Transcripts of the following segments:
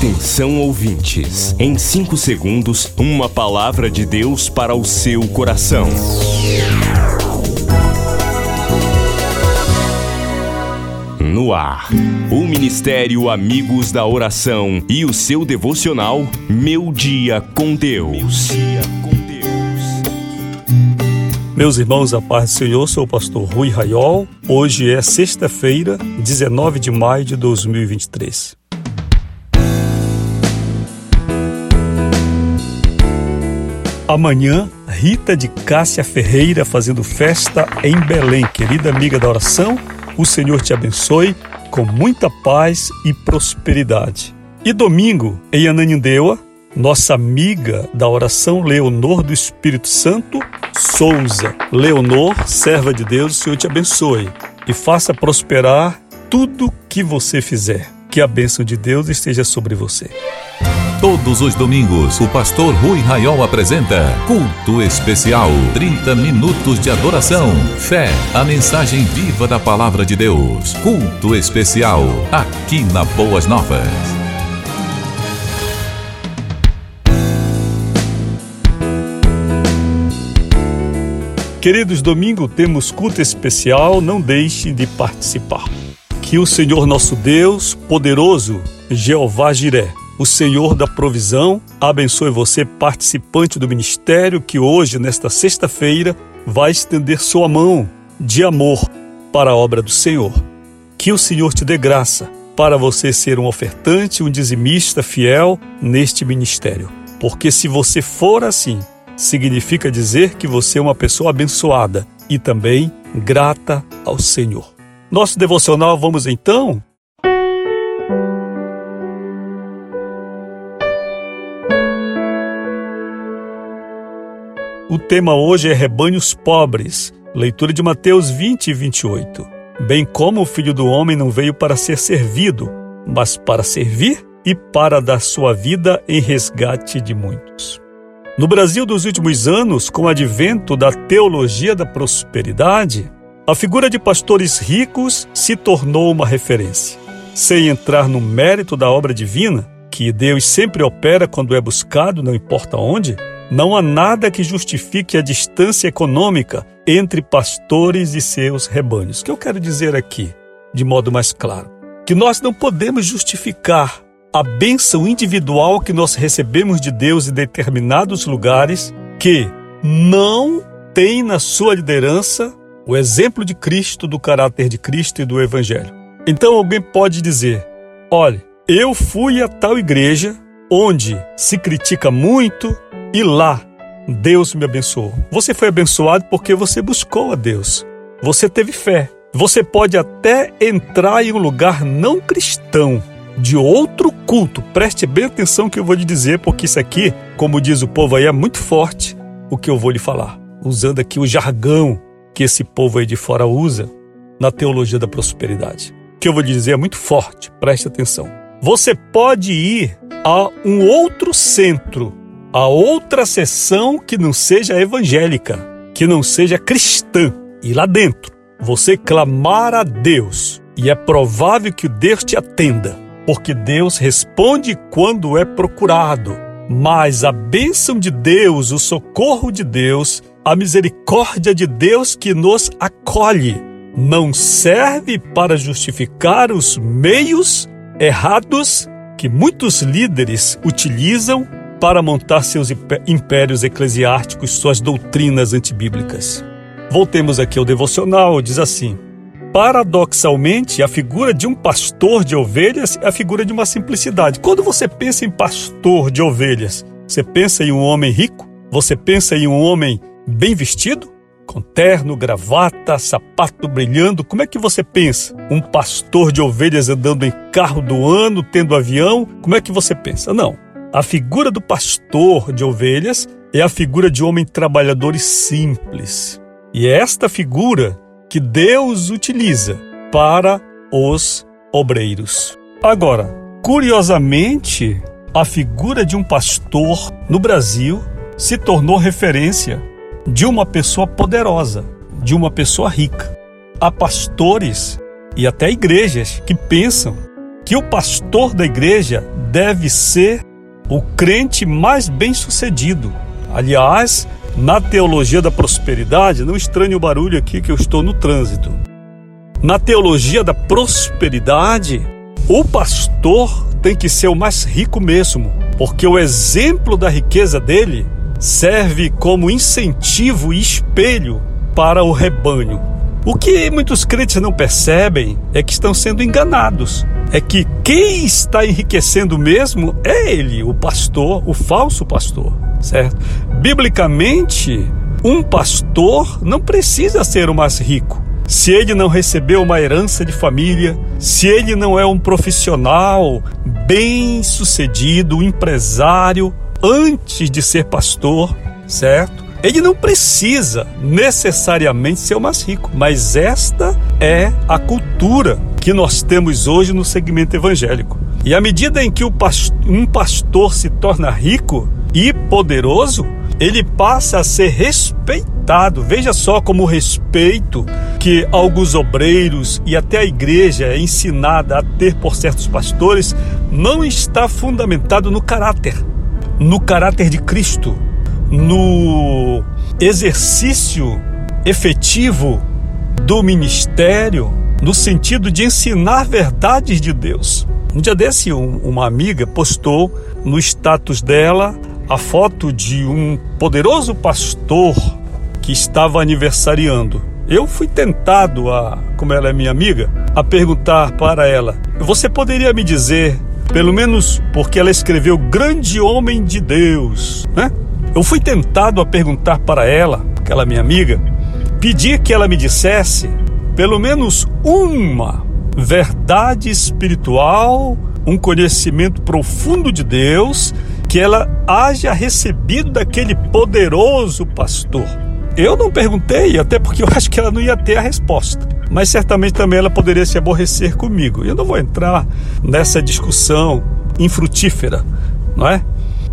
Atenção ouvintes, em 5 segundos, uma palavra de Deus para o seu coração. No ar, o Ministério Amigos da Oração e o seu devocional Meu Dia com Deus. Meus irmãos, a paz do Senhor, sou o pastor Rui Raiol. Hoje é sexta-feira, 19 de maio de 2023. Amanhã, Rita de Cássia Ferreira fazendo festa em Belém. Querida amiga da oração, o Senhor te abençoe com muita paz e prosperidade. E domingo, em Ananindeua, nossa amiga da oração Leonor do Espírito Santo Souza. Leonor, serva de Deus, o Senhor te abençoe e faça prosperar tudo que você fizer. Que a bênção de Deus esteja sobre você. Todos os domingos, o pastor Rui Raiol apresenta Culto Especial. 30 minutos de adoração, fé, a mensagem viva da palavra de Deus. Culto Especial, aqui na Boas Novas. Queridos, domingo temos culto especial, não deixe de participar. Que o Senhor nosso Deus, poderoso, Jeová Jiré, o Senhor da provisão, abençoe você, participante do ministério, que hoje, nesta sexta-feira, vai estender sua mão de amor para a obra do Senhor. Que o Senhor te dê graça para você ser um ofertante, um dizimista fiel neste ministério. Porque se você for assim, significa dizer que você é uma pessoa abençoada e também grata ao Senhor. Nosso devocional, vamos então? O tema hoje é rebanhos pobres, leitura de Mateus 20 e 28. Bem como o filho do homem não veio para ser servido, mas para servir e para dar sua vida em resgate de muitos. No Brasil dos últimos anos, com o advento da teologia da prosperidade, a figura de pastores ricos se tornou uma referência. Sem entrar no mérito da obra divina, que Deus sempre opera quando é buscado, não importa onde, não há nada que justifique a distância econômica entre pastores e seus rebanhos. O que eu quero dizer aqui, de modo mais claro, que nós não podemos justificar a bênção individual que nós recebemos de Deus em determinados lugares que não tem na sua liderança o exemplo de Cristo, do caráter de Cristo e do Evangelho. Então alguém pode dizer: olha, eu fui a tal igreja onde se critica muito e lá Deus me abençoou. Você foi abençoado porque você buscou a Deus. Você teve fé. Você pode até entrar em um lugar não cristão, de outro culto. Preste bem atenção que eu vou lhe dizer, porque isso aqui, como diz o povo aí, é muito forte o que eu vou lhe falar. Usando aqui o jargão que esse povo aí de fora usa na teologia da prosperidade. O que eu vou lhe dizer é muito forte, preste atenção. Você pode ir a um outro centro, a outra sessão que não seja evangélica, que não seja cristã, e lá dentro você clamar a Deus, e é provável que Deus te atenda porque Deus responde quando é procurado. Mas a bênção de Deus, o socorro de Deus, a misericórdia de Deus que nos acolhe, não serve para justificar os meios errados que muitos líderes utilizam para montar seus impérios eclesiásticos, suas doutrinas antibíblicas. Voltemos aqui ao devocional, diz assim: Paradoxalmente, a figura de um pastor de ovelhas é a figura de uma simplicidade. Quando você pensa em pastor de ovelhas, você pensa em um homem rico? Você pensa em um homem bem vestido? Com terno, gravata, sapato brilhando? Como é que você pensa? Um pastor de ovelhas andando em carro do ano, tendo avião? Como é que você pensa? Não. A figura do pastor de ovelhas é a figura de homem trabalhador e simples. E é esta figura que Deus utiliza para os obreiros. Agora, curiosamente, a figura de um pastor no Brasil se tornou referência de uma pessoa poderosa, de uma pessoa rica. Há pastores e até igrejas que pensam que o pastor da igreja deve ser o crente mais bem-sucedido. Aliás, na teologia da prosperidade, não estranhe o barulho aqui que eu estou no trânsito. Na teologia da prosperidade, o pastor tem que ser o mais rico mesmo, porque o exemplo da riqueza dele serve como incentivo e espelho para o rebanho. O que muitos crentes não percebem é que estão sendo enganados. É que quem está enriquecendo mesmo é ele, o pastor, o falso pastor, certo? Biblicamente, um pastor não precisa ser o mais rico. Se ele não recebeu uma herança de família, se ele não é um profissional bem sucedido, um empresário, antes de ser pastor, certo? Ele não precisa necessariamente ser o mais rico, mas esta é a cultura que nós temos hoje no segmento evangélico. E à medida em que um pastor se torna rico e poderoso, ele passa a ser respeitado. Veja só como o respeito que alguns obreiros e até a igreja é ensinada a ter por certos pastores não está fundamentado no caráter, no caráter de Cristo, no exercício efetivo do ministério, no sentido de ensinar verdades de Deus. Um dia desse, um, uma amiga postou no status dela a foto de um poderoso pastor que estava aniversariando. Eu fui tentado a, como ela é minha amiga, a perguntar para ela: "Você poderia me dizer, pelo menos porque ela escreveu grande homem de Deus, né? Eu fui tentado a perguntar para ela, aquela minha amiga, pedir que ela me dissesse pelo menos uma verdade espiritual, um conhecimento profundo de Deus que ela haja recebido daquele poderoso pastor. Eu não perguntei, até porque eu acho que ela não ia ter a resposta. Mas certamente também ela poderia se aborrecer comigo. Eu não vou entrar nessa discussão infrutífera, não é?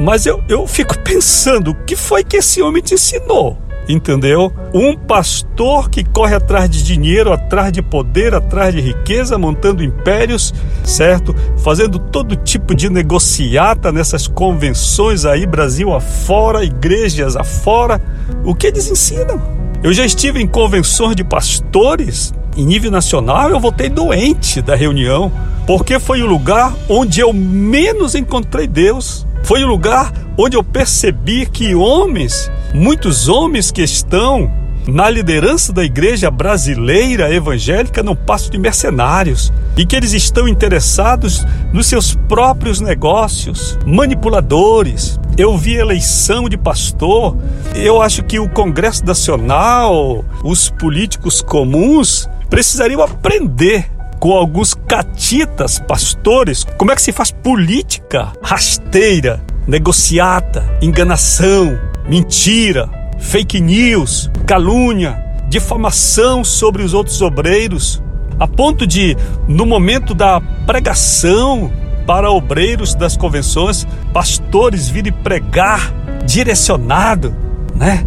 Mas eu, eu fico pensando, o que foi que esse homem te ensinou? Entendeu? Um pastor que corre atrás de dinheiro, atrás de poder, atrás de riqueza, montando impérios, certo? Fazendo todo tipo de negociata nessas convenções aí, Brasil afora, igrejas afora. O que eles ensinam? Eu já estive em convenções de pastores em nível nacional, eu voltei doente da reunião, porque foi o lugar onde eu menos encontrei Deus. Foi o lugar onde eu percebi que homens, muitos homens que estão na liderança da igreja brasileira evangélica não passam de mercenários e que eles estão interessados nos seus próprios negócios, manipuladores. Eu vi eleição de pastor, eu acho que o Congresso Nacional, os políticos comuns precisariam aprender com alguns catitas pastores como é que se faz política rasteira, negociata, enganação, mentira, fake news, calúnia, difamação sobre os outros obreiros, a ponto de, no momento da pregação para obreiros das convenções, pastores virem pregar direcionado, né?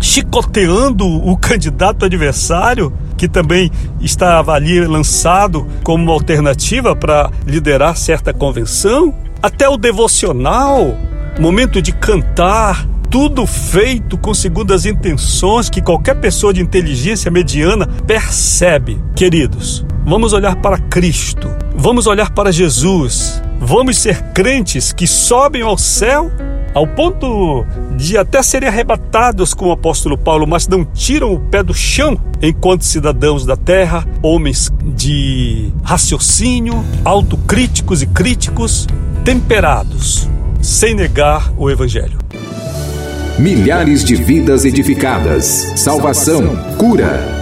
chicoteando o candidato adversário, que também estava ali lançado como uma alternativa para liderar certa convenção, até o devocional, momento de cantar, tudo feito com segundas intenções que qualquer pessoa de inteligência mediana percebe. Queridos, vamos olhar para Cristo, vamos olhar para Jesus, vamos ser crentes que sobem ao céu ao ponto de até serem arrebatados com o apóstolo Paulo, mas não tiram o pé do chão enquanto cidadãos da terra, homens de raciocínio, autocríticos e críticos, temperados, sem negar o evangelho. Milhares de vidas edificadas, salvação, cura.